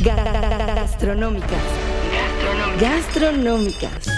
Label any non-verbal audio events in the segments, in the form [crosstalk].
Gastronómicas. Gastronómicas.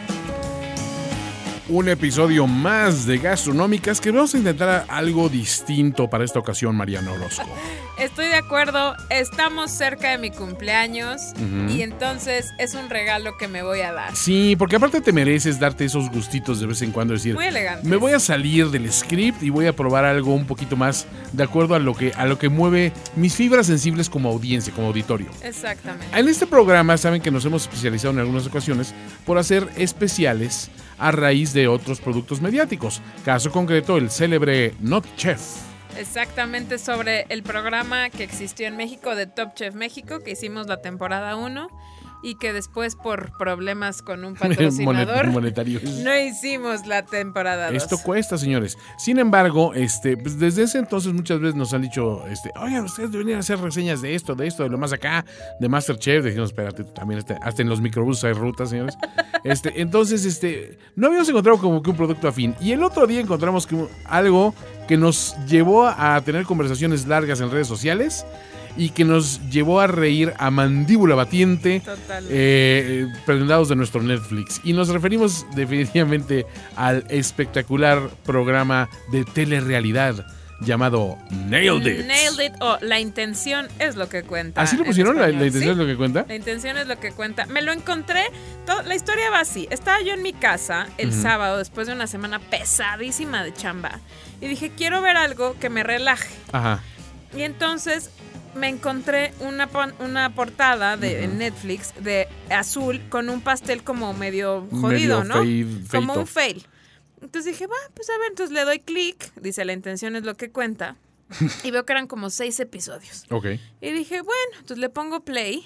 un episodio más de Gastronómicas que vamos a intentar algo distinto para esta ocasión, Mariana Orozco. [laughs] Estoy de acuerdo, estamos cerca de mi cumpleaños y entonces es un regalo que me voy a dar. Sí, porque aparte te mereces darte esos gustitos de vez en cuando, decir, Muy elegante. me voy a salir del script y voy a probar algo un poquito más de acuerdo a lo que a lo que mueve mis fibras sensibles como audiencia, como auditorio. Exactamente. En este programa saben que nos hemos especializado en algunas ocasiones por hacer especiales a raíz de otros productos mediáticos. Caso concreto, el célebre Not Chef. Exactamente sobre el programa que existió en México de Top Chef México, que hicimos la temporada 1 y que después por problemas con un [laughs] patrocinador [laughs] no hicimos la temporada 2. Esto cuesta, señores. Sin embargo, este, pues desde ese entonces muchas veces nos han dicho, este, oigan, ustedes deberían hacer reseñas de esto, de esto, de lo más acá, de Masterchef. Dijimos, espérate, también este, hasta en los microbuses hay rutas, señores. [laughs] Este, entonces, este, no habíamos encontrado como que un producto afín. Y el otro día encontramos que algo que nos llevó a tener conversaciones largas en redes sociales y que nos llevó a reír a mandíbula batiente, eh, prendados de nuestro Netflix. Y nos referimos [laughs] definitivamente al espectacular programa de telerrealidad llamado Nailed It. Nailed It o La intención es lo que cuenta. ¿Así lo pusieron? La, intención es lo que cuenta? La intención es lo que cuenta. Me lo encontré. la historia va así. Estaba yo en mi casa el sábado después de una semana pesadísima de chamba. Y dije, quiero ver algo que me relaje. Ajá. Y entonces me encontré una, una portada de Netflix de azul con un pastel como medio jodido, ¿no? como un fail. Entonces dije, va, pues a ver, entonces le doy clic, dice la intención es lo que cuenta, [laughs] y veo que eran como seis episodios. Ok. Y dije, bueno, entonces le pongo play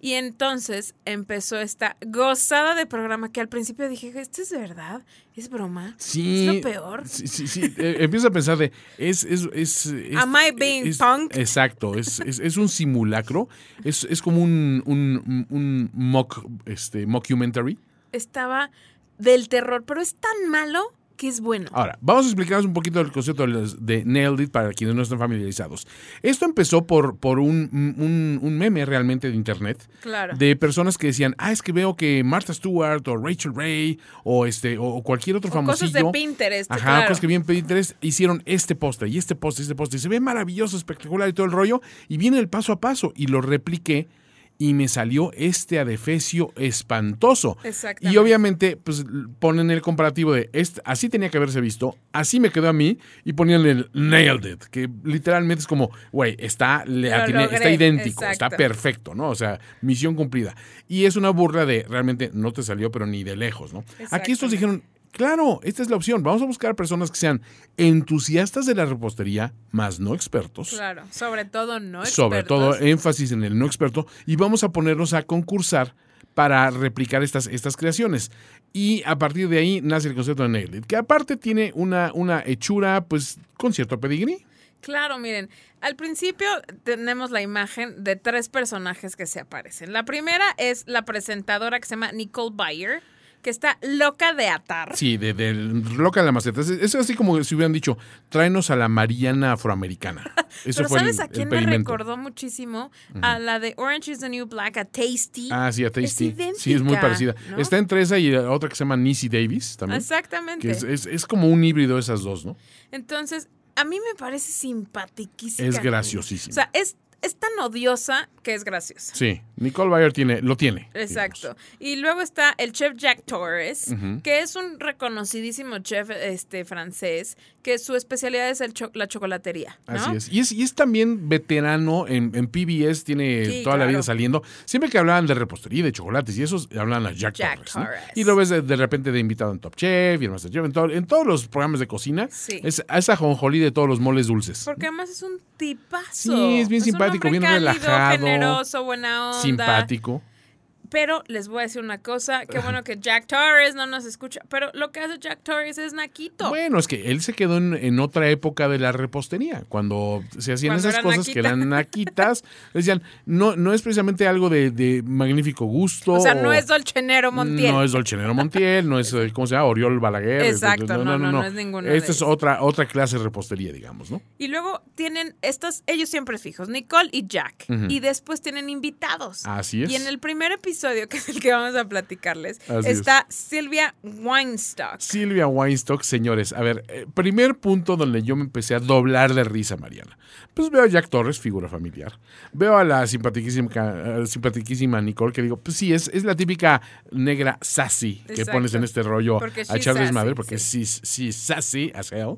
y entonces empezó esta gozada de programa que al principio dije, ¿esto es verdad? ¿Es broma? Sí. ¿Es lo peor? Sí, sí, sí. Eh, empiezo a pensar de, es... es, es, Am I being punk? Exacto, es, es, un simulacro, es, como un, un, un mock, este, mockumentary. Estaba del terror, pero es tan malo que es bueno. Ahora, vamos a explicarles un poquito el concepto de Nailed It para quienes no están familiarizados. Esto empezó por, por un, un, meme realmente de internet. Claro. De personas que decían, ah, es que veo que Martha Stewart o Rachel Ray o este o cualquier otro o Cosas de Pinterest. Ajá, cosas que vi en Pinterest hicieron este postre y este postre y este postre. Y se ve maravilloso, espectacular y todo el rollo. Y viene el paso a paso y lo repliqué y me salió este adefesio espantoso. Y obviamente, pues ponen el comparativo de este, así tenía que haberse visto, así me quedó a mí, y ponían el nailed it, que literalmente es como, güey, está, está idéntico, está perfecto, ¿no? O sea, misión cumplida. Y es una burla de realmente no te salió, pero ni de lejos, ¿no? Aquí estos dijeron, Claro, esta es la opción. Vamos a buscar personas que sean entusiastas de la repostería, más no expertos. Claro, sobre todo no expertos. Sobre todo énfasis en el no experto. Y vamos a ponernos a concursar para replicar estas, estas creaciones. Y a partir de ahí nace el concepto de Nailed que aparte tiene una, una hechura pues con cierto pedigrí. Claro, miren, al principio tenemos la imagen de tres personajes que se aparecen. La primera es la presentadora que se llama Nicole Bayer que está loca de atar. Sí, de, loca de la maceta. Es, así como si hubieran dicho, tráenos a la Mariana afroamericana. [laughs] Eso Pero ¿sabes a quién me recordó muchísimo? A la de Orange is the New Black, a Tasty. Ah, sí, a Tasty. sí, es muy parecida. Está entre esa y otra que se llama Nisi Davis también. Exactamente. es, es, como un híbrido de esas dos, ¿no? Entonces, a mí me parece simpaticísima. Es graciosísima. O sea, es es tan odiosa que es graciosa. Sí, Nicole Bayer tiene, lo tiene. Exacto. Y luego está el chef Jack Torres, que es un reconocidísimo chef este, francés, que su especialidad es el la chocolatería. Así es. Y, es. y es también veterano en, PBS, tiene toda la vida saliendo. Siempre que hablaban de repostería, de chocolates y eso, hablan a Jack, Torres. Y lo ves de, repente de invitado en Top Chef y en Masterchef, en, en todos los programas de cocina. Sí. Es esa jonjolí de todos los moles dulces. Porque además es un tipazo. Sí, es bien simpático, bien relajado. generoso, buena onda. Simpático. Pero les voy a decir una cosa, qué bueno que Jack Torres no nos escucha, pero lo que hace Jack Torres es naquito. Bueno, es que él se quedó en, otra época de la repostería, cuando se hacían esas cosas que eran naquitas, [laughs] decían, no, no es precisamente algo de, magnífico gusto. O sea, no es Dolcenero Montiel. No es Dolcenero Montiel, no es, eh, ¿cómo se llama? Oriol Balaguer. Exacto, no, no, no, no, es ninguna Esta es otra, otra clase de repostería, digamos, ¿no? Y luego tienen estos, ellos siempre fijos, Nicole y Jack. Y después tienen invitados. Así es. Y en el primer episodio, que es el que vamos a platicarles, está Silvia Weinstock. Silvia Weinstock, señores. A ver, eh, primer punto donde yo me empecé a doblar de risa, Mariana. Pues veo a Jack Torres, figura familiar. Veo a la simpaticísima, simpaticísima Nicole, que digo, pues sí, es, es la típica negra sassy que pones en este rollo a Charles Madre, porque sí, sí, sassy as hell.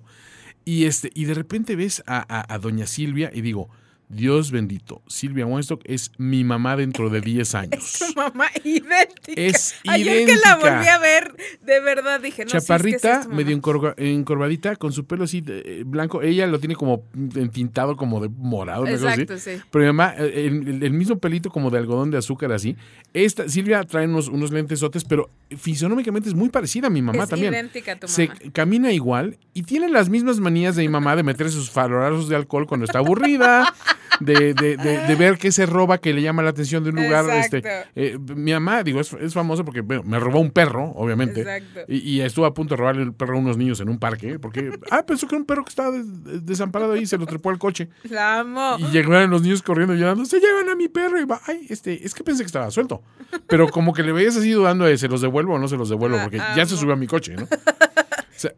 Y, este, y de repente ves a, a doña Silvia y digo, Dios bendito, Silvia Weinstock es mi mamá dentro de 10 [laughs] años. Es tu mamá idéntica. Es Ayer que la volví a ver, de verdad dije, no Chaparrita, medio encorvadita, con su pelo así eh, blanco. Ella lo tiene como entintado como de morado. Exacto, sí. Pero mi mamá, eh, el, mismo pelito como de algodón de azúcar así. Esta, Silvia trae unos, unos lentesotes, pero fisionómicamente es muy parecida a mi mamá también. Es idéntica a tu mamá. Se camina igual y tiene las mismas manías de mi mamá de meter sus farorazos de alcohol cuando está aburrida. [laughs] de, de, de, ver qué se roba que le llama la atención de un lugar. Este, eh, mi mamá, digo, es, es famosa porque me robó un perro, obviamente. Y, estuvo a punto de robarle el perro a unos niños en un parque, porque, ah, pensó que era un perro que estaba desamparado ahí y se lo trepó al coche. La amo. Y llegaron los niños corriendo y llorando, se llevan a mi perro. Y va, ay, este, es que pensé que estaba suelto. Pero como que le veías así dudando de se los devuelvo o no se los devuelvo, porque ya se subió a mi coche, ¿no? [laughs]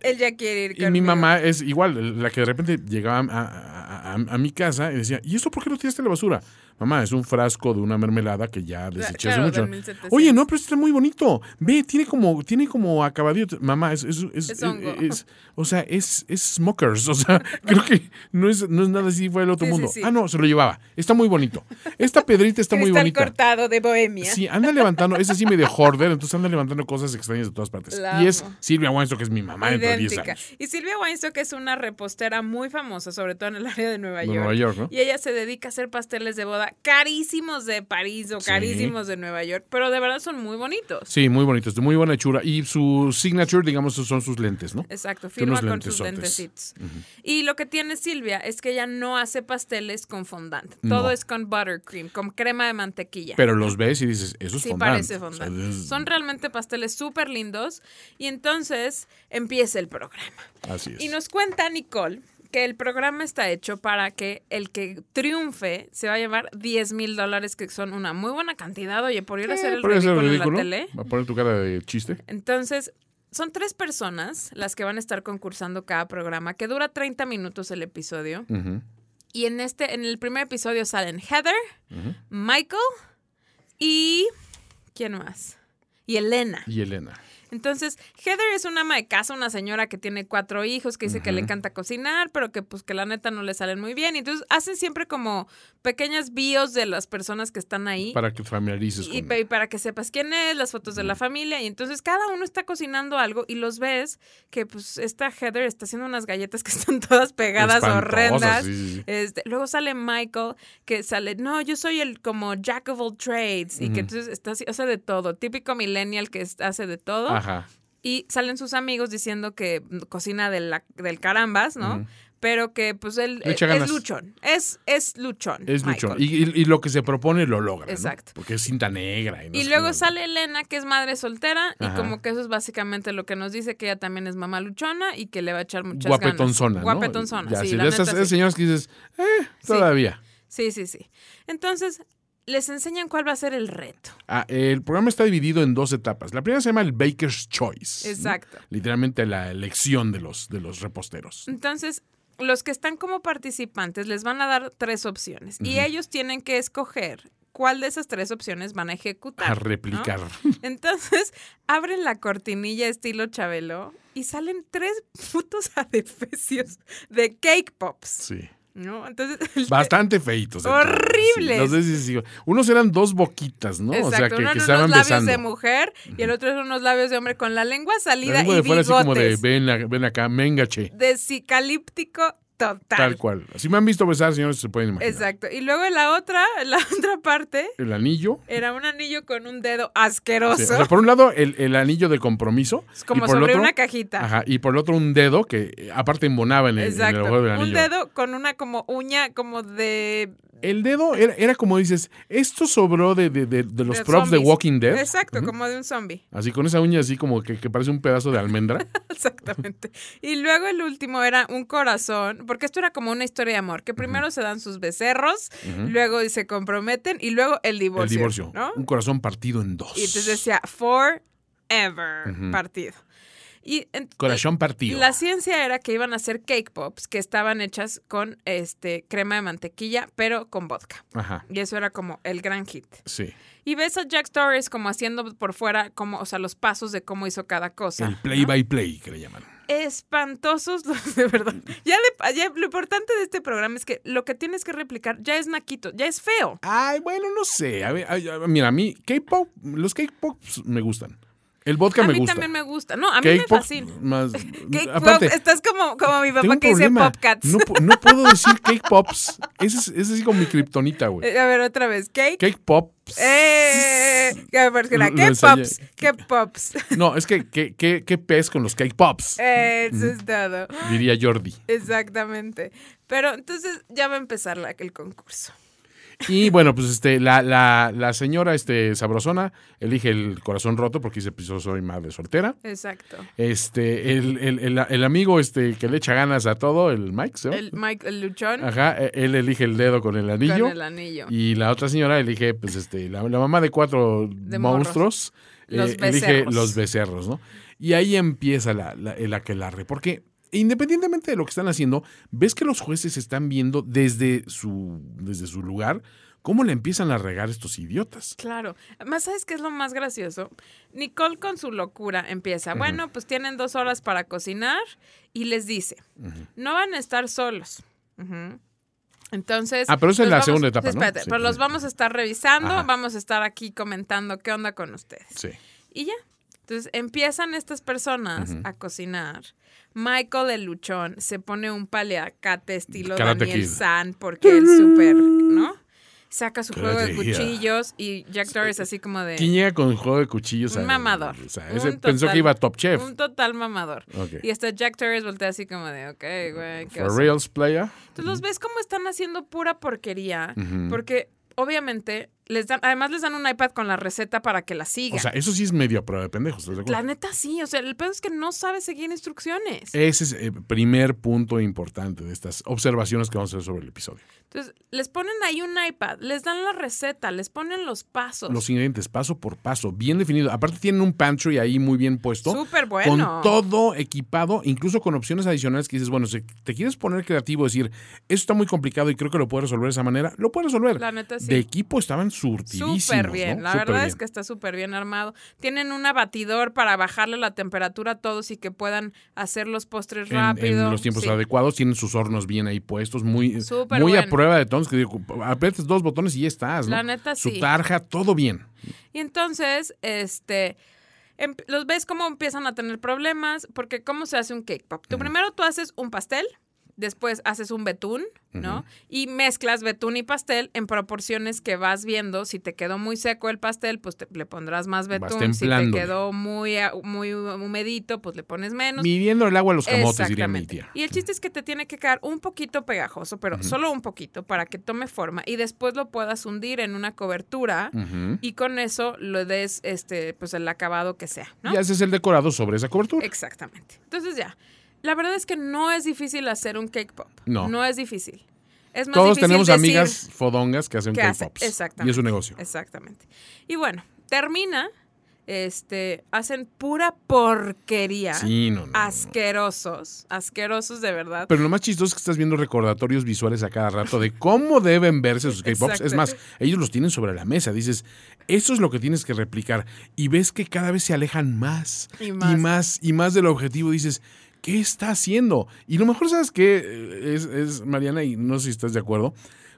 Él ya quiere ir Y mi mamá es igual, la que de repente llegaba a, a, mi casa y decía, ¿y esto por qué no tiraste la basura? Mamá, es un frasco de una mermelada que ya deseché hace mucho. Oye, no, pero está muy bonito. Ve, tiene como, tiene como acabadito. Mamá, es, es, es, es, o sea, es, es smokers. O sea, [laughs] creo que no es, no es nada así fue el otro mundo. Ah, no, se lo llevaba. Está muy bonito. Esta pedrita está muy bonita. cortado de bohemia. Sí, anda levantando, es así medio hoarder, entonces anda levantando cosas extrañas de todas partes. y es Silvia Weinstock, que es mi mamá dentro de 10 años. Y Silvia Weinstock es una repostera muy famosa, sobre todo en el área de Nueva York. Nueva York ¿no? Y ella se dedica a hacer pasteles de boda carísimos de París o carísimos de Nueva York, pero de verdad son muy bonitos. Sí, muy bonitos, de muy buena hechura. Y su signature, digamos, son sus lentes, ¿no? Exacto, firma con sus lentecitos. Y lo que tiene Silvia es que ella no hace pasteles con fondant. Todo es con buttercream, con crema de mantequilla. Pero los ves y dices, eso es sí, parece fondant. Son realmente pasteles súper lindos. Y entonces empieza el programa. Así es. Y nos cuenta Nicole que el programa está hecho para que el que triunfe se va a llevar 10 mil dólares, que son una muy buena cantidad. Oye, por ir a hacer el ridículo, en la tele. Va a poner tu cara de chiste. Entonces, son tres personas las que van a estar concursando cada programa, que dura 30 minutos el episodio. Y en este, en el primer episodio salen Heather, Michael y. ¿Quién más? Y Elena. Y Elena. Entonces, Heather es una ama de casa, una señora que tiene cuatro hijos, que dice que le encanta cocinar, pero que pues que la neta no le salen muy bien. Y entonces hacen siempre como pequeñas bios de las personas que están ahí. Para que familiarices y, y para que sepas quién es, las fotos de la familia. Y entonces cada uno está cocinando algo y los ves que pues esta Heather está haciendo unas galletas que están [laughs] todas pegadas, horrendas. Este, luego sale Michael, que sale, no, yo soy el como jack of all trades. Y que entonces está, hace de todo. Típico millennial que hace de todo. Y salen sus amigos diciendo que cocina de la, del carambas, ¿no? Pero que pues él es luchón. Es, es luchón. Es luchón. Y, lo que se propone lo logra. Exacto. Porque es cinta negra. Y, luego sale Elena, que es madre soltera, y como que eso es básicamente lo que nos dice, que ella también es mamá luchona y que le va a echar muchas Guapetonzona, ganas. Guapetonzona. Ya, sí, de esas, señoras que dices, eh, todavía. Sí, sí, sí. Entonces, les enseñan cuál va a ser el reto. Ah, el programa está dividido en dos etapas. La primera se llama el Baker's Choice. Exacto. Literalmente la elección de los, de los reposteros. Entonces, los que están como participantes les van a dar tres opciones y ellos tienen que escoger cuál de esas tres opciones van a ejecutar. A replicar. [laughs] Entonces, abren la cortinilla estilo Chabelo y salen tres [laughs] putos adefesios de cake pops. Sí. ¿No? Entonces, [laughs] Bastante feitos. Horribles. unos eran dos boquitas, ¿no? o sea, que, uno que estaban unos labios de mujer y el otro eran unos labios de hombre con la lengua salida la lengua y de fuera así como de ven, ven acá, mengache. De cicalíptico Total. Tal cual. Si me han visto besar, señores, se pueden imaginar. Exacto. Y luego la otra, la [laughs] otra parte. El anillo. Era un anillo con un dedo asqueroso. por un lado, el, anillo de compromiso. Es como sobre una cajita. Ajá. Y por el otro, un dedo que eh, aparte embonaba en el, en el del anillo. Un dedo con una como uña como de el dedo era, como dices, esto sobró de, los props de Walking Dead. Exacto, como de un zombie. Así con esa uña así como que, parece un pedazo de almendra. [laughs] Exactamente. Y luego el último era un corazón, porque esto era como una historia de amor, que primero se dan sus becerros, luego se comprometen y luego el divorcio. El divorcio. Un corazón partido en dos. Y entonces decía forever partido. Y Corazón partido. La ciencia era que iban a hacer cake pops que estaban hechas con este crema de mantequilla, pero con vodka. Ajá. Y eso era como el gran hit. Sí. Y ves a Jack Stories como haciendo por fuera, como, o sea, los pasos de cómo hizo cada cosa. El play by play, que le llaman. Espantosos, [laughs] de verdad. Ya, lo importante de este programa es que lo que tienes que replicar ya es naquito, ya es feo. Ay, bueno, no sé. A ver, mira, a mí, K-pop, los K-pops me gustan. El vodka me gusta. A mí también me gusta. No, a mí me fascina. Más, [laughs] aparte, estás como, como mi papá que dice Popcats. No, no puedo decir cake pops. Ese es, ese es como mi kriptonita, güey. Eh, a ver, otra vez. Cake. Cake pops. Eh, ¿Qué pops? ¿Qué pops? No, es que ¿qué, qué, qué pez con los cake pops? Eso es todo. Diría Jordi. Exactamente. Pero entonces ya va a empezar la, el concurso. Y bueno, pues este, la, la, la, señora este, sabrosona elige el corazón roto porque dice, pues yo soy madre soltera. Exacto. Este, el, el, el, amigo este, que le echa ganas a todo, el Mike, ¿sí? El Mike, el luchón. Ajá, e, él elige el dedo con el anillo. Con el anillo. Y la otra señora elige, pues este, la, mamá de cuatro monstruos, eh, elige los becerros, ¿no? Y ahí empieza la, la, el aquelarre, porque independientemente de lo que están haciendo, ves que los jueces están viendo desde su, desde su lugar cómo le empiezan a regar estos idiotas. Claro. Más sabes qué es lo más gracioso. Nicole con su locura empieza. Bueno, pues tienen dos horas para cocinar y les dice, no van a estar solos. Entonces. Ah, pero esa es la segunda etapa. Espérate, pero los vamos a estar revisando, vamos a estar aquí comentando qué onda con ustedes. Sí. Y ya. Entonces empiezan estas personas a cocinar. Michael el luchón se pone un paliacate estilo Daniel San porque él súper, ¿no? Saca su juego de cuchillos y Jack Doris así como de... ¿Quién llega con juego de cuchillos? Un mamador. O sea, ese pensó que iba a Top Chef. Un total mamador. Y hasta Jack Torres voltea así como de, ok, güey. For reals player. Entonces los ves como están haciendo pura porquería. Porque obviamente les dan, además les dan un iPad con la receta para que la sigan. O sea, eso sí es medio prueba de pendejos. La neta sí, o sea, el pedo es que no sabe seguir instrucciones. Ese es el primer punto importante de estas observaciones que vamos a hacer sobre el episodio. Entonces, les ponen ahí un iPad, les dan la receta, les ponen los pasos. Los ingredientes, paso por paso, bien definido. Aparte tienen un pantry ahí muy bien puesto. Súper bueno. Con todo equipado, incluso con opciones adicionales que dices, bueno, si te quieres poner creativo, decir, esto está muy complicado y creo que lo puedo resolver de esa manera, lo puedes resolver. La neta sí. De equipo estaban surtidísimos. Súper bien, la verdad es que está súper bien armado. Tienen un abatidor para bajarle la temperatura a todos y que puedan hacer los postres rápido. En los tiempos adecuados, tienen sus hornos bien ahí puestos, muy, muy a prueba de tonos, que digo, aprietas dos botones y ya estás, ¿no? La neta Su tarja, todo bien. Y entonces, este em, los ves cómo empiezan a tener problemas, porque ¿cómo se hace un cake pop? Tú primero tú haces un pastel, después haces un betún, ¿no? Y mezclas betún y pastel en proporciones que vas viendo. Si te quedó muy seco el pastel, pues le pondrás más betún. Si te quedó muy, muy humedito, pues le pones menos. Midiendo el agua a los camotes, diría mi tía. Y el chiste es que te tiene que quedar un poquito pegajoso, pero solo un poquito para que tome forma y después lo puedas hundir en una cobertura y con eso lo des este pues el acabado que sea, ¿no? Y haces el decorado sobre esa cobertura. Exactamente. Entonces ya, la verdad es que no es difícil hacer un cake pop. No. No es difícil. Es más Todos tenemos amigas fodongas que hacen cake pops. Exactamente. Y es un negocio. Exactamente. Y bueno, termina. Este, hacen pura porquería. Sí, no, no Asquerosos. Asquerosos de verdad. Pero lo más chistoso es que estás viendo recordatorios visuales a cada rato de cómo deben verse sus cake pops. Es más, ellos los tienen sobre la mesa. Dices, eso es lo que tienes que replicar. Y ves que cada vez se alejan más. Y más. Y más, y más del objetivo. Dices, ¿qué está haciendo? Y lo mejor, ¿sabes qué? Es, es, Mariana, y no sé si estás de acuerdo,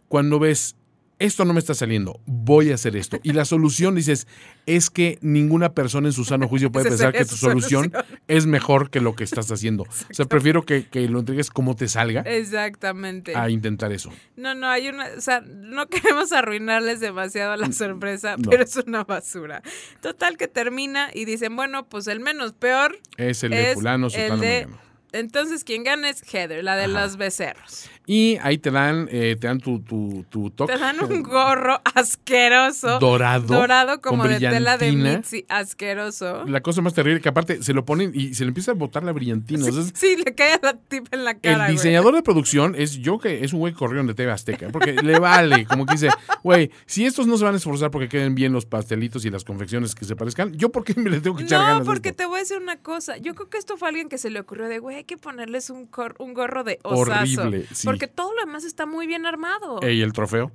cuando ves esto no me está saliendo, voy a hacer esto. Y la solución, dices, es que ninguna persona en su sano juicio puede [laughs] pensar que tu solución, es mejor que lo que estás haciendo. O sea, prefiero que, lo entregues como te salga. Exactamente. A intentar eso. No, no, hay una, o sea, no [laughs] queremos arruinarles demasiado la mm, sorpresa, pero es una basura. Total que termina y dicen, bueno, pues el menos peor es el de fulano, el de, Entonces, quien gana es Heather, la de los becerros. Y ahí te dan, eh, te dan tu, tu, tu toque. Te dan un gorro asqueroso. Dorado. Dorado como de tela de Mitzi, asqueroso. La cosa más terrible que aparte se lo ponen y se le empieza a botar la brillantina. Sí, le cae a la tipa en la cara. El diseñador de producción es yo que es un güey corrión de TV Azteca. Porque le vale, como que dice, güey, si estos no se van a esforzar porque queden bien los pastelitos y las confecciones que se parezcan, ¿yo por qué me le tengo que echar ganas? No, porque te voy a decir una cosa. Yo creo que esto fue alguien que se le ocurrió de, güey, hay que ponerles un, un gorro de osazo. Horrible, sí porque todo lo demás está muy bien armado. ¿Y el trofeo?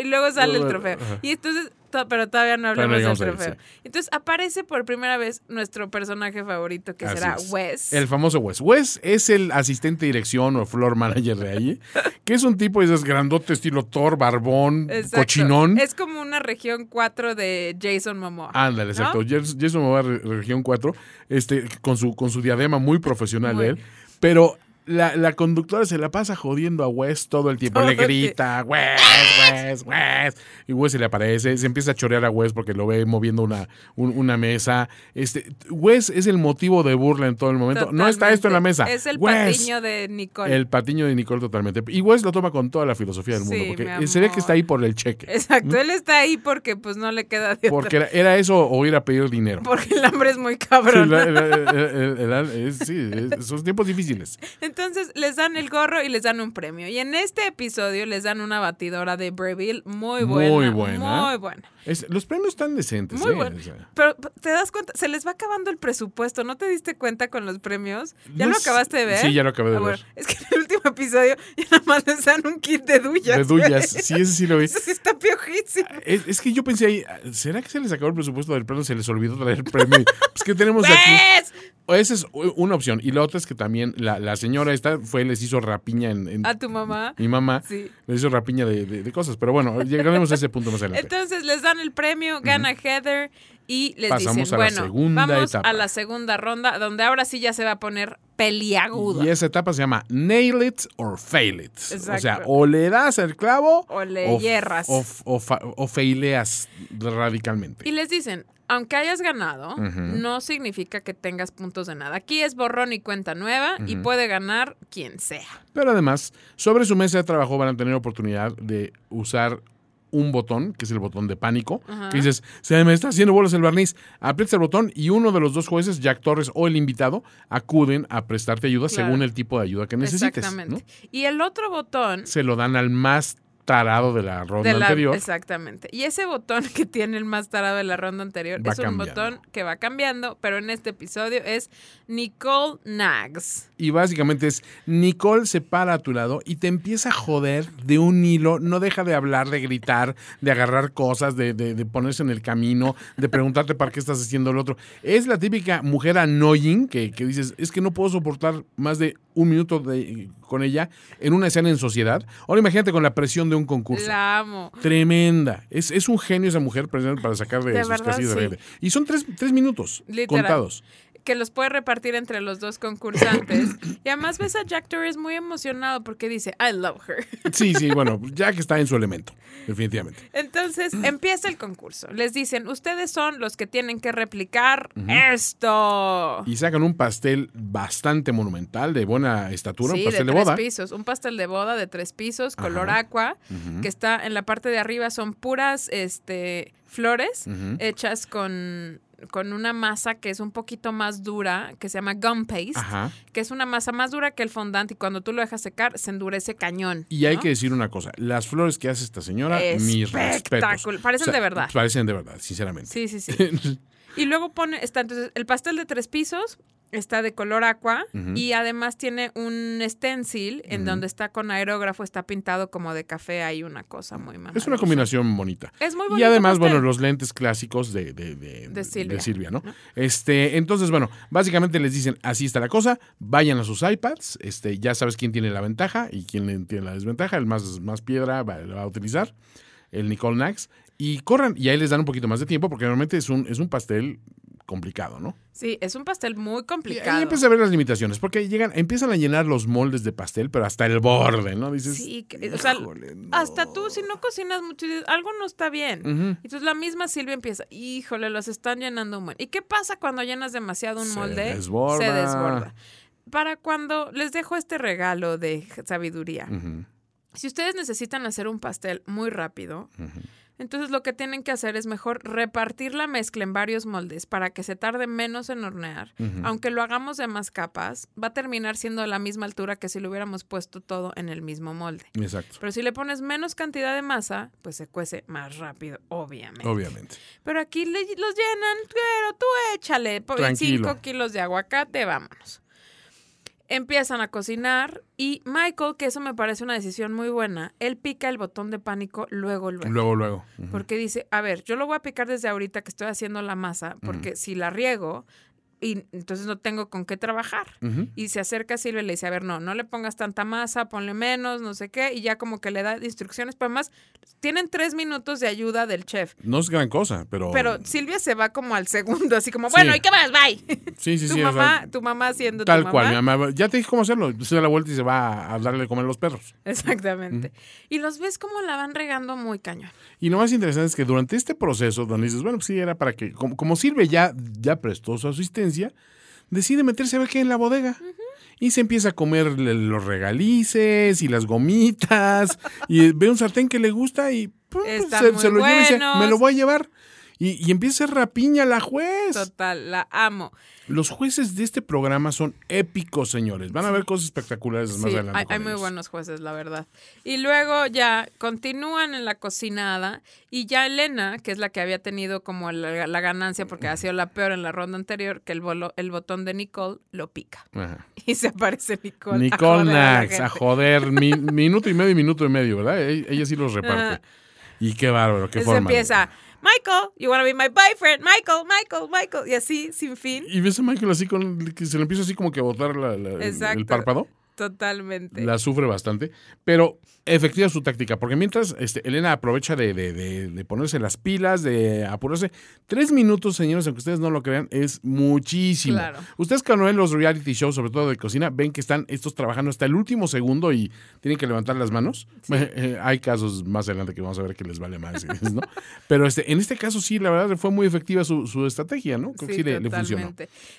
y luego sale el trofeo. Y entonces, pero todavía no hablamos del trofeo. Entonces aparece por primera vez nuestro personaje favorito, que será Wes. El famoso Wes. Wes es el asistente de dirección o floor manager de allí, [laughs] que es un tipo de esos grandote estilo Thor, barbón, cochinón. Es como una región 4 de Jason Momoa. Ándale, exacto. Jason Momoa, región 4, este, con su, con su diadema muy profesional de él. Pero la, la, conductora se la pasa jodiendo a Wes todo el tiempo. le grita, Wes, Wes, Wes. Y Wes se le aparece, se empieza a chorear a Wes porque lo ve moviendo una, una mesa. Este, Wes es el motivo de burla en todo el momento. No está esto en la mesa. Es el patiño de Nicole. El patiño de Nicole totalmente. Y Wes lo toma con toda la filosofía del mundo. porque se ve que está ahí por el cheque. Exacto, él está ahí porque pues no le queda de Porque era, eso o ir a pedir dinero. Porque el hambre es muy cabrón. Sí, son tiempos difíciles. [laughs] Entonces les dan el gorro y les dan un premio. Y en este episodio les dan una batidora de Breville muy buena. Muy buena. Muy buena. los premios están decentes. Muy ¿eh? Pero te das cuenta, se les va acabando el presupuesto. ¿No te diste cuenta con los premios? ¿Ya lo acabaste de ver? Sí, ya lo acabé de ah, ver. es que en el último episodio ya nada más les dan un kit de duyas. De duyas, sí, ese sí lo vi. Eso sí está piojísimo. Ah, es, que yo pensé ahí, ¿será que se les acabó el presupuesto del premio? Se les olvidó traer el premio. pues que tenemos aquí. Esa es una opción. Y la otra es que también la, la señora esta fue, les hizo rapiña en, ¿A tu mamá? Mi mamá. Sí. Les hizo rapiña de, de, cosas. Pero bueno, llegaremos a ese punto más adelante. Entonces les dan el premio, gana Heather y les dicen, bueno, vamos a la segunda ronda, donde ahora sí ya se va a poner peliagudo. Y esa etapa se llama Nail It or Fail It. O sea, o le das el clavo o le hierras. O, o, radicalmente. Y les dicen, aunque hayas ganado, no significa que tengas puntos de nada. Aquí es borrón y cuenta nueva y puede ganar quien sea. Pero además, sobre su mesa de trabajo van a tener oportunidad de usar un botón, que es el botón de pánico, que dices, se me está haciendo bolas el barniz, aprietas el botón y uno de los dos jueces, Jack Torres o el invitado, acuden a prestarte ayuda según el tipo de ayuda que necesites. Exactamente. Y el otro botón... Se lo dan al más tarado de la ronda anterior. Exactamente. Y ese botón que tiene el más tarado de la ronda anterior es un botón que va cambiando, pero en este episodio es Nicole Nags. Y básicamente es Nicole se para a tu lado y te empieza a joder de un hilo, no deja de hablar, de gritar, de agarrar cosas, de, de, ponerse en el camino, de preguntarte para qué estás haciendo lo otro. Es la típica mujer annoying que, que dices, es que no puedo soportar más de un minuto de, con ella en una escena en sociedad. Ahora imagínate con la presión de un concurso. La amo. Tremenda. Es, es un genio esa mujer para sacar de, sus casillas de Y son tres, tres minutos contados que los puede repartir entre los dos concursantes. [coughs] y además ves a Jack Torres muy emocionado porque dice, I love her. [laughs] Sí, sí, bueno, Jack está en su elemento, definitivamente. Entonces [coughs] empieza el concurso. Les dicen, ustedes son los que tienen que replicar esto. Y sacan un pastel bastante monumental, de buena estatura, un pastel de, tres boda. pisos, un pastel de boda de tres pisos, color aqua, que está en la parte de arriba, son puras este, flores hechas con con una masa que es un poquito más dura, que se llama gum paste, que es una masa más dura que el fondant y cuando tú lo dejas secar se endurece cañón. Y hay que decir una cosa, las flores que hace esta señora, mis respetos. Parecen de verdad. Parecen de verdad, sinceramente. Sí, sí, sí. [laughs] y luego pone, está entonces el pastel de tres pisos, está de color aqua y además tiene un stencil en donde está con aerógrafo, está pintado como de café, hay una cosa muy mala. Es una combinación bonita. Es muy bonita. Y además, bueno, los lentes clásicos de, de, de, Silvia. ¿no? Este, entonces, bueno, básicamente les dicen, así está la cosa, vayan a sus iPads, este, ya sabes quién tiene la ventaja y quién tiene la desventaja, el más, más piedra va, va a utilizar. el Nicole Nax, y corran, y ahí les dan un poquito más de tiempo, porque normalmente es un, es un pastel complicado, ¿no? Sí, es un pastel muy complicado. Y empieza a ver las limitaciones, porque llegan, empiezan a llenar los moldes de pastel, pero hasta el borde, ¿no? Dices, sí, o sea, hasta tú si no cocinas mucho, algo no está bien. Entonces la misma Silvia empieza, híjole, los están llenando un ¿Y qué pasa cuando llenas demasiado un molde? Se desborda. Se desborda. Para cuando les dejo este regalo de sabiduría. Si ustedes necesitan hacer un pastel muy rápido, entonces lo que tienen que hacer es mejor repartir la mezcla en varios moldes para que se tarde menos en hornear. Aunque lo hagamos de más capas, va a terminar siendo a la misma altura que si lo hubiéramos puesto todo en el mismo molde. Exacto. Pero si le pones menos cantidad de masa, pues se cuece más rápido, obviamente. Obviamente. Pero aquí los llenan, pero tú échale 5 kilos de aguacate, vámonos empiezan a cocinar y Michael, que eso me parece una decisión muy buena, él pica el botón de pánico luego, luego. Luego, luego. Porque dice, a ver, yo lo voy a picar desde ahorita que estoy haciendo la masa, porque si la riego, y entonces no tengo con qué trabajar. Y se acerca a Silvia y le dice, a ver, no, no le pongas tanta masa, ponle menos, no sé qué, y ya como que le da instrucciones, pero además tienen tres minutos de ayuda del chef. No es gran cosa, pero... Pero Silvia se va como al segundo, así como, bueno, ¿y qué más? Bye. Sí, sí, [laughs] tu sí. Mamá, tu mamá haciendo Tal tu cual, mi mamá, ya te dije cómo hacerlo, se da la vuelta y se va a darle de comer a los perros. Exactamente. Y los ves como la van regando muy cañón. Y lo más interesante es que durante este proceso, donde dices, bueno, pues sí, era para que, como, como Silvia ya, ya prestó su asistencia, decide meterse a ver qué hay en la bodega. Y se empieza a comer los regalices y las gomitas. y ve un sartén que le gusta y se, lo lleva y dice, me lo voy a llevar. Y, y empieza a ser rapiña la juez. Total, la amo. Los jueces de este programa son épicos, señores. Van a ver cosas espectaculares más adelante. Hay, hay muy buenos jueces, la verdad. Y luego ya continúan en la cocinada y ya Elena, que es la que había tenido como la, ganancia porque ha sido la peor en la ronda anterior, que el, el botón de Nicole lo pica. [laughs] Y se aparece Nicole. Nicole [laughs] Nax, a joder, minuto y medio y minuto y medio, ¿verdad? E, ella, sí los reparte. Y qué bárbaro, qué forma. Se empieza. Michael, you wanna be my boyfriend, Michael, Michael, Michael, y así sin fin. Y ves a Michael así con que se le empieza así como que a botar el párpado. Totalmente. La sufre bastante, pero efectiva su táctica, porque mientras este, Elena aprovecha de, de, de, ponerse las pilas, de apurarse, tres minutos, señores, aunque ustedes no lo crean, es muchísimo. Claro. Ustedes cuando ven los reality shows, sobre todo de cocina, ven que están estos trabajando hasta el último segundo y tienen que levantar las manos. Eh, hay casos más adelante que vamos a ver que les vale más, [laughs] ¿no? Pero este, en este caso sí, la verdad fue muy efectiva su, su estrategia, ¿no? Creo sí, que sí le, funcionó.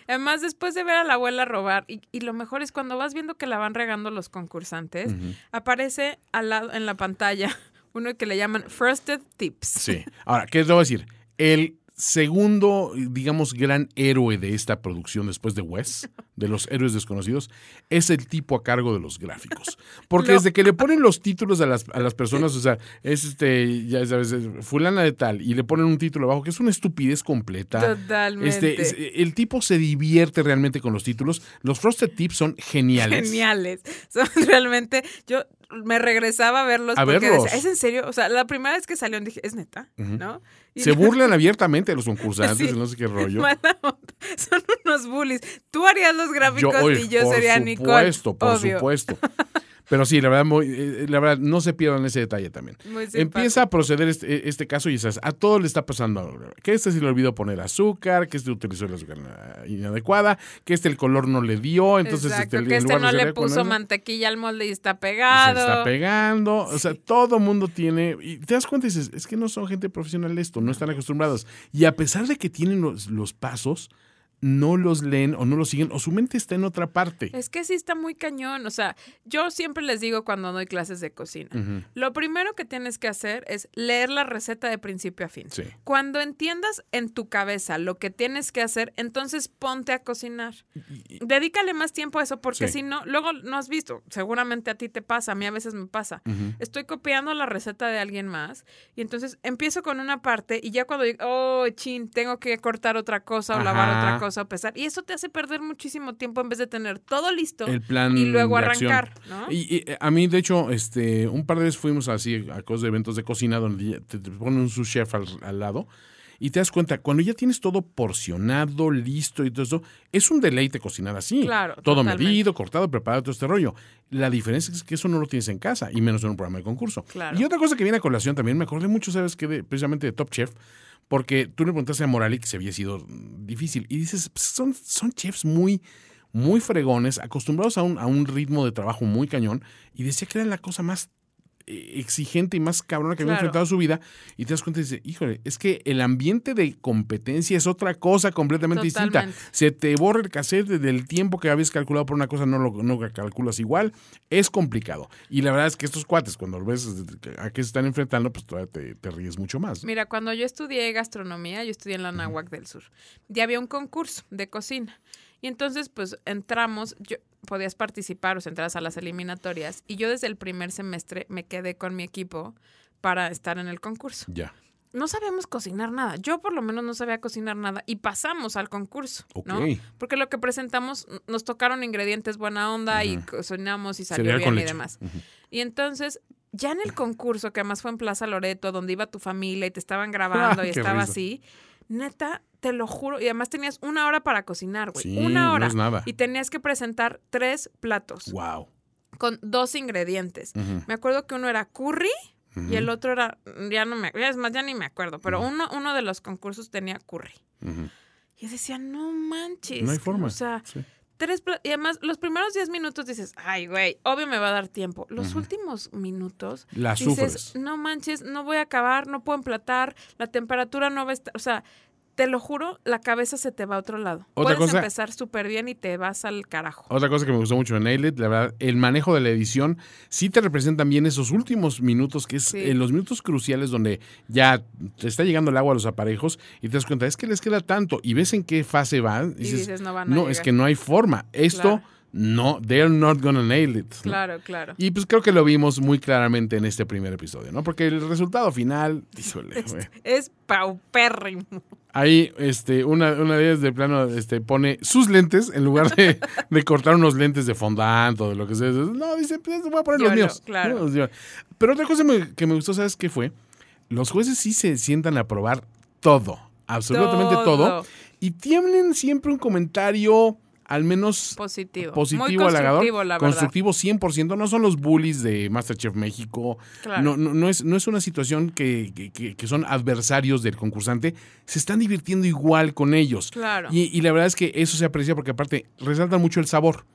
Además, después de ver a la abuela robar, y, y, lo mejor es cuando vas viendo que la van regando los concursantes, aparece al lado en la pantalla [laughs] uno que le llaman Frosted Tips. Sí. Ahora, ¿qué te voy a decir? El segundo, digamos, gran héroe de esta producción después de Wes, de los héroes desconocidos, es el tipo a cargo de los gráficos. Porque desde que le ponen los títulos a las, a las personas, o sea, es este, ya sabes, fulana de tal, y le ponen un título abajo, que es una estupidez completa. Totalmente. Este, el tipo se divierte realmente con los títulos. Los Frosted Tips son geniales. Geniales. Son [laughs] realmente, yo me regresaba a verlos. A porque verlos. Decía, ¿Es en serio? O sea, la primera vez que salieron dije, ¿es neta? ¿No? Se [laughs] burlan abiertamente los concursantes, [laughs] no sé qué rollo. [laughs] Son unos bullies. Tú harías los gráficos y yo sería Nicole. Por supuesto, por supuesto. Pero sí, la verdad, muy, eh, la verdad, no se pierdan ese detalle también. Empieza a proceder este, este caso y dices, a todo le está pasando Que este se le olvidó poner azúcar, que este utilizó el azúcar inadecuada, que este el color no le dio, entonces este, que este no le puso mantequilla al molde y está pegado. Se está pegando, o sea, todo mundo tiene, y te das cuenta y dices, es que no son gente profesional esto, no están acostumbrados. Y a pesar de que tienen los, los pasos, no los leen o no los siguen o su mente está en otra parte. Es que sí está muy cañón. O sea, yo siempre les digo cuando doy clases de cocina, lo primero que tienes que hacer es leer la receta de principio a fin. Cuando entiendas en tu cabeza lo que tienes que hacer, entonces ponte a cocinar. Dedícale más tiempo a eso porque si no, luego no has visto, seguramente a ti te pasa, a mí a veces me pasa. Estoy copiando la receta de alguien más y entonces empiezo con una parte y ya cuando digo, oh, chin, tengo que cortar otra cosa o lavar otra cosa a pesar. Y eso te hace perder muchísimo tiempo en vez de tener todo listo el plan y luego arrancar. Y, eh, a mí, de hecho, este, un par de veces fuimos así a cosas de eventos de cocina donde te, ponen un sous chef al, lado y te das cuenta, cuando ya tienes todo porcionado, listo y todo eso, es un deleite cocinar así. Claro. Todo medido, cortado, preparado, todo este rollo. La diferencia es que eso no lo tienes en casa, y menos en un programa de concurso. Claro. Y otra cosa que viene a colación también, me acordé mucho, ¿sabes qué? precisamente de Top Chef, porque tú le preguntaste a Morali que se había sido difícil, y dices, pues, son, son chefs muy muy fregones, acostumbrados a un, a un ritmo de trabajo muy cañón, y decía que era la cosa más exigente y más cabrona que había enfrentado su vida y te das cuenta y dices, híjole, es que el ambiente de competencia es otra cosa completamente distinta. Se te borra el cassette del tiempo que habías calculado por una cosa, no lo no calculas igual, es complicado. Y la verdad es que estos cuates, cuando ves a qué se están enfrentando, pues todavía te, te ríes mucho más. Mira, cuando yo estudié gastronomía, yo estudié en la Nahuac del Sur, ya había un concurso de cocina. Y entonces, pues entramos, yo, podías participar o sea, entras a las eliminatorias. Y yo desde el primer semestre me quedé con mi equipo para estar en el concurso. Ya. No sabíamos cocinar nada. Yo por lo menos no sabía cocinar nada y pasamos al concurso, ¿no? Porque lo que presentamos nos tocaron ingredientes buena onda y cocinamos y salió bien y demás. Y entonces ya en el concurso, que además fue en Plaza Loreto, donde iba tu familia y te estaban [laughs] grabando y estaba así, neta, te lo juro. Y además tenías una hora para cocinar, güey. una hora. nada. Y tenías que presentar tres platos. Wow. Con dos ingredientes. Me acuerdo que uno era curry y el otro era. Ya no me. Es más, ya ni me acuerdo. Pero uno, uno de los concursos tenía curry. Y yo decía, no manches. No hay forma. O sea. Tres y además, los primeros diez minutos dices, ay, güey, obvio me va a dar tiempo. Los últimos minutos La dices, no manches, no voy a acabar, no puedo emplatar, la temperatura no va a estar, o sea, te lo juro, la cabeza se te va a otro lado. Puedes empezar súper bien y te vas al carajo. Otra cosa que me gustó mucho de Nailed, la verdad, el manejo de la edición sí te representan bien esos últimos minutos, que es en los minutos cruciales donde ya te está llegando el agua a los aparejos y te das cuenta, es que les queda tanto y ves en qué fase van. Y, dices, no van a No, es que no hay forma. Esto no, they're not gonna nail it. Claro, claro. Y pues creo que lo vimos muy claramente en este primer episodio, ¿no? Porque el resultado final, [laughs] es, es paupérrimo. Ahí, este, una, una de ellas de plano, este, pone sus lentes en lugar de, de cortar unos lentes de fondant o de lo que sea. No, dice, pues voy a poner los míos. Claro. Pero otra cosa que me gustó, ¿sabes qué fue? Los jueces sí se sientan a probar todo, absolutamente todo, todo y tienen siempre un comentario al menos positivo, positivo halagador, constructivo 100%, no son los bullies de Masterchef México, no, no, es, no es una situación que, que, son adversarios del concursante, se están divirtiendo igual con ellos. Claro. Y, y, la verdad es que eso se aprecia porque aparte resalta mucho el sabor.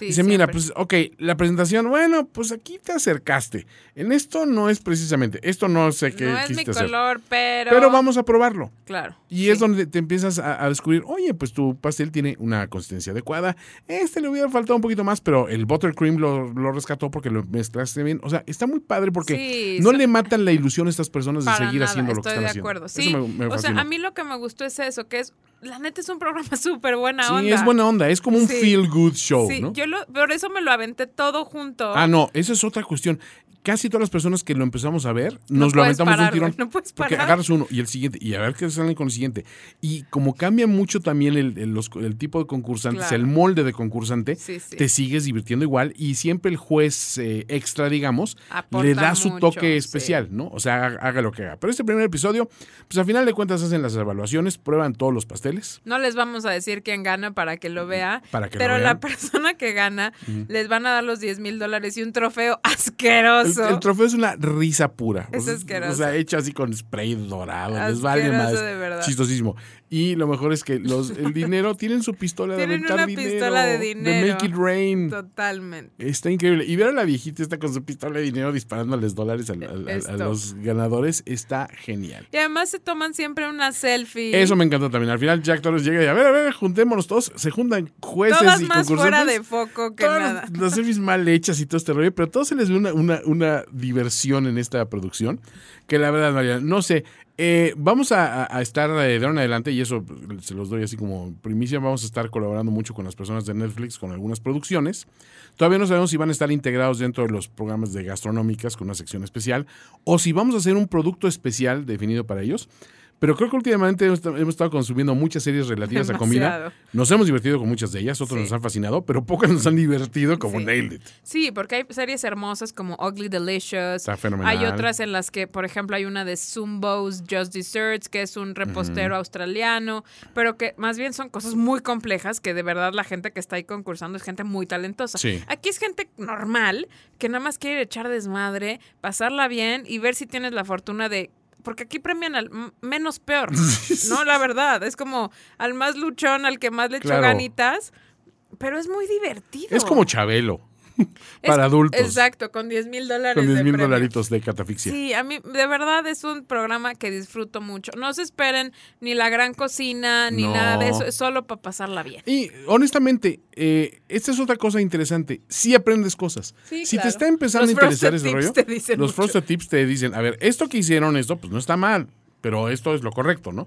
Dice, mira, pues, ok, la presentación, bueno, pues aquí te acercaste. En esto no es precisamente, esto no sé qué No es mi color, pero... Pero vamos a probarlo. Claro. Y es donde te empiezas a, descubrir, oye, pues tu pastel tiene una consistencia adecuada. Este le hubiera faltado un poquito más, pero el buttercream lo, lo rescató porque lo mezclaste bien. O sea, está muy padre porque no le matan la ilusión a estas personas de seguir haciendo lo que están haciendo. Estoy de acuerdo, sí. o sea, a mí lo que me gustó es eso, que es la neta es un programa [laughs] súper buena onda. Sí, es buena onda, es como un feel good show, sí, ¿no? Yo lo, por eso me lo aventé todo junto. Ah, no, esa es otra cuestión casi todas las personas que lo empezamos a ver, nos lo aventamos un tirón. No puedes Porque agarras uno y el siguiente, y a ver qué salen con el siguiente. Y como cambia mucho también el, el, tipo de concursantes, el molde de concursante, te sigues divirtiendo igual y siempre el juez eh, extra, digamos, le da su toque especial, ¿no? O sea, haga, lo que haga. Pero este primer episodio, pues al final de cuentas hacen las evaluaciones, prueban todos los pasteles. No les vamos a decir quién gana para que lo vea, para que pero la [laughs] persona que gana les van a dar los 10 mil dólares y un trofeo [laughs] asqueroso. El, trofeo es una risa pura. Es asqueroso. O sea, hecho así con spray dorado. les vale más. Chistosísimo. Y lo mejor es que los, el [laughs] dinero tienen su pistola de aventar dinero. pistola de dinero. De Make It Rain. Totalmente. Está increíble. Y ver a la viejita esta con su pistola de dinero disparándoles dólares a, los ganadores está genial. Y además se toman siempre una selfie. Eso me encantó también. Al final Jack Torres llega y a ver, a ver, juntémonos todos. Se juntan jueces Todas y más fuera de foco que nada. [laughs] Las selfies mal hechas y todo este rollo, pero todos se les ve una, una, una diversión en esta producción. Que la verdad, María, no sé, eh, vamos a, estar de ahora en adelante, y eso se los doy así como primicia, vamos a estar colaborando mucho con las personas de Netflix, con algunas producciones. Todavía no sabemos si van a estar integrados dentro de los programas de gastronómicas con una sección especial, o si vamos a hacer un producto especial definido para ellos. Pero creo que últimamente hemos, estado consumiendo muchas series relativas a comida. Nos hemos divertido con muchas de ellas, otros nos han fascinado, pero pocas nos han divertido como Nailed It. Sí, porque hay series hermosas como Ugly Delicious. Está fenomenal. Hay otras en las que, por ejemplo, hay una de Zumbo's Just Desserts, que es un repostero australiano, pero que más bien son cosas muy complejas que de verdad la gente que está ahí concursando es gente muy talentosa. Aquí es gente normal que nada más quiere echar desmadre, pasarla bien y ver si tienes la fortuna de porque aquí premian al menos peor, [laughs] ¿no? La verdad, es como al más luchón, al que más le echó ganitas, pero es muy divertido. Es como Chabelo. [laughs] para adultos. Exacto, con 10 mil dólares. Con 10 mil dolaritos de catafixia. Sí, a mí de verdad es un programa que disfruto mucho. No se esperen ni la gran cocina, ni nada de eso, es solo para pasarla bien. Y honestamente, eh, esta es otra cosa interesante. Sí aprendes cosas. si te está empezando a interesar ese rollo, los Frosted Tips te dicen, a ver, esto que hicieron, esto, pues no está mal, pero esto es lo correcto, ¿no?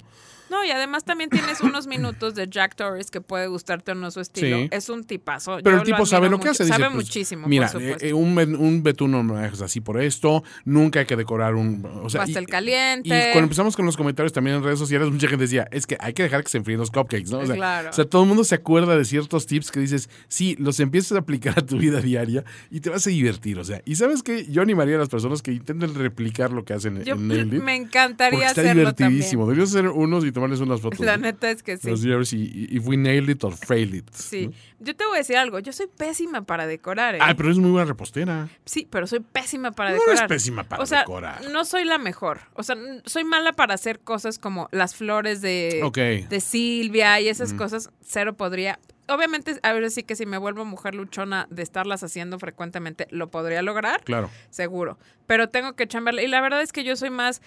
No, y además también tienes unos minutos de Jack Torres que puede gustarte o no su estilo. Es un tipazo. Pero el tipo sabe lo que hace. sabe pues, muchísimo. Mira, eh, un, un betuno no es así por esto. Nunca hay que decorar un. O sea, Pastel caliente. Y cuando empezamos con los comentarios también en redes sociales, mucha gente decía, es que hay que dejar que se enfríen los cupcakes, ¿no? O sea, claro. o sea, todo el mundo se acuerda de ciertos tips que dices, sí, los empiezas a aplicar a tu vida diaria y te vas a divertir. O sea, y sabes que yo animaría a las personas que intenten replicar lo que hacen yo en Nailed Me encantaría está hacerlo divertidísimo. Deberías hacer unos y tomarles unas fotos neta es que sí. Los if we nailed it or failed it. Sí. Yo te voy a decir algo. Yo soy pésima para decorar. ¿eh? Ah, pero es muy buena repostera. Sí, pero soy pésima para decorar. No es pésima para o sea, decorar. No soy la mejor. O sea, soy mala para hacer cosas como las flores de, de Silvia y esas cosas. Cero podría obviamente, a ver sí que si me vuelvo mujer luchona de estarlas haciendo frecuentemente, lo podría lograr. Claro. Seguro. Pero tengo que chamberle. Y la verdad es que yo soy más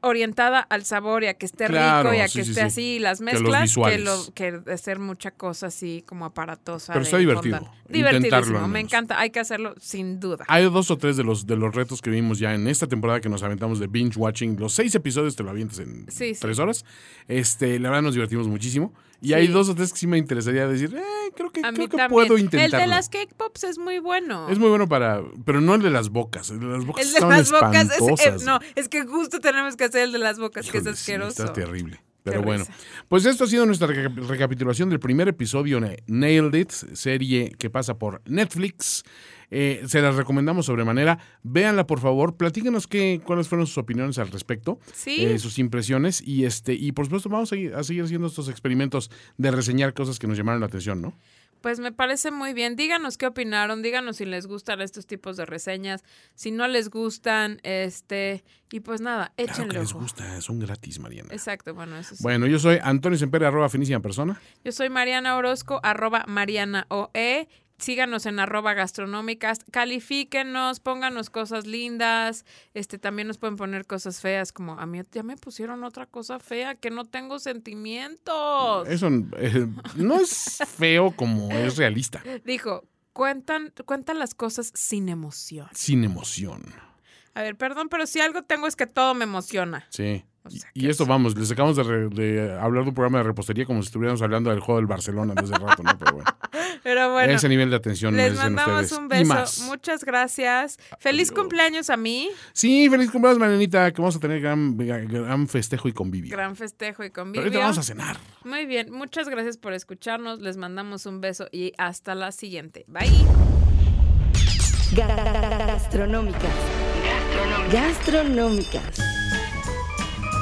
orientada al sabor y a que esté rico y a que esté así las mezclas que, lo, que hacer mucha cosa así como aparatosa. Pero está divertido. Divertidísimo, me encanta, hay que hacerlo sin duda. Hay dos o tres de los, de los retos que vimos ya en esta temporada que nos aventamos de binge watching. Los seis episodios te lo avientas en tres horas. Este, la verdad nos divertimos muchísimo. Y hay dos o tres que sí me interesaría decir, eh, creo que, creo que puedo intentarlo. El de las cake pops es muy bueno. Es muy bueno para, pero no el de las bocas. El de las bocas el de las bocas es, no, es que justo tenemos que hacer el de las bocas, que es asqueroso. está terrible. Pero bueno, pues esto ha sido nuestra recapitulación del primer episodio de Nailed It, serie que pasa por Netflix. Eh, se las recomendamos sobremanera. Véanla, por favor. Platíquenos qué, cuáles fueron sus opiniones al respecto. Eh, sus impresiones. Y este, y por supuesto, vamos a, a seguir haciendo estos experimentos de reseñar cosas que nos llamaron la atención, ¿no? Pues me parece muy bien. Díganos qué opinaron, díganos si les gustan estos tipos de reseñas, si no les gustan, este, y pues nada, échenlo. Claro les gusta, son gratis, Mariana. Exacto, bueno, eso sí. Bueno, yo soy Antonio Sempere, arroba finísima persona. Yo soy Mariana Orozco, arroba Mariana OE, síganos en arroba gastronómicas, califíquenos, pónganos cosas lindas, este también nos pueden poner cosas feas, como a mí ya me pusieron otra cosa fea, que no tengo sentimientos. Eso eh, no es feo como es realista. Dijo, cuentan, cuentan las cosas sin emoción. Sin emoción. A ver, perdón, pero si algo tengo es que todo me emociona. Sí y esto, vamos, les acabamos de, hablar de un programa de repostería como si estuviéramos hablando del juego del Barcelona desde rato, ¿no? Pero bueno. [laughs] Pero bueno. Ese nivel de atención les mandamos un beso. Muchas gracias. Feliz cumpleaños a mí. Sí, feliz cumpleaños, Marianita, que vamos a tener gran, gran festejo y convivio. Gran festejo y convivio. Pero ahorita vamos a cenar. Muy bien, muchas gracias por escucharnos. Les mandamos un beso y hasta la siguiente. Bye. Gastronómicas. Gastronómicas.